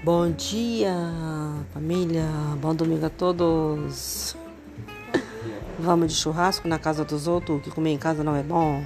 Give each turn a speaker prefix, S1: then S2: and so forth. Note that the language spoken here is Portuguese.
S1: Bom dia, família. Bom domingo a todos. Vamos de churrasco na casa dos outros, que comer em casa não é bom.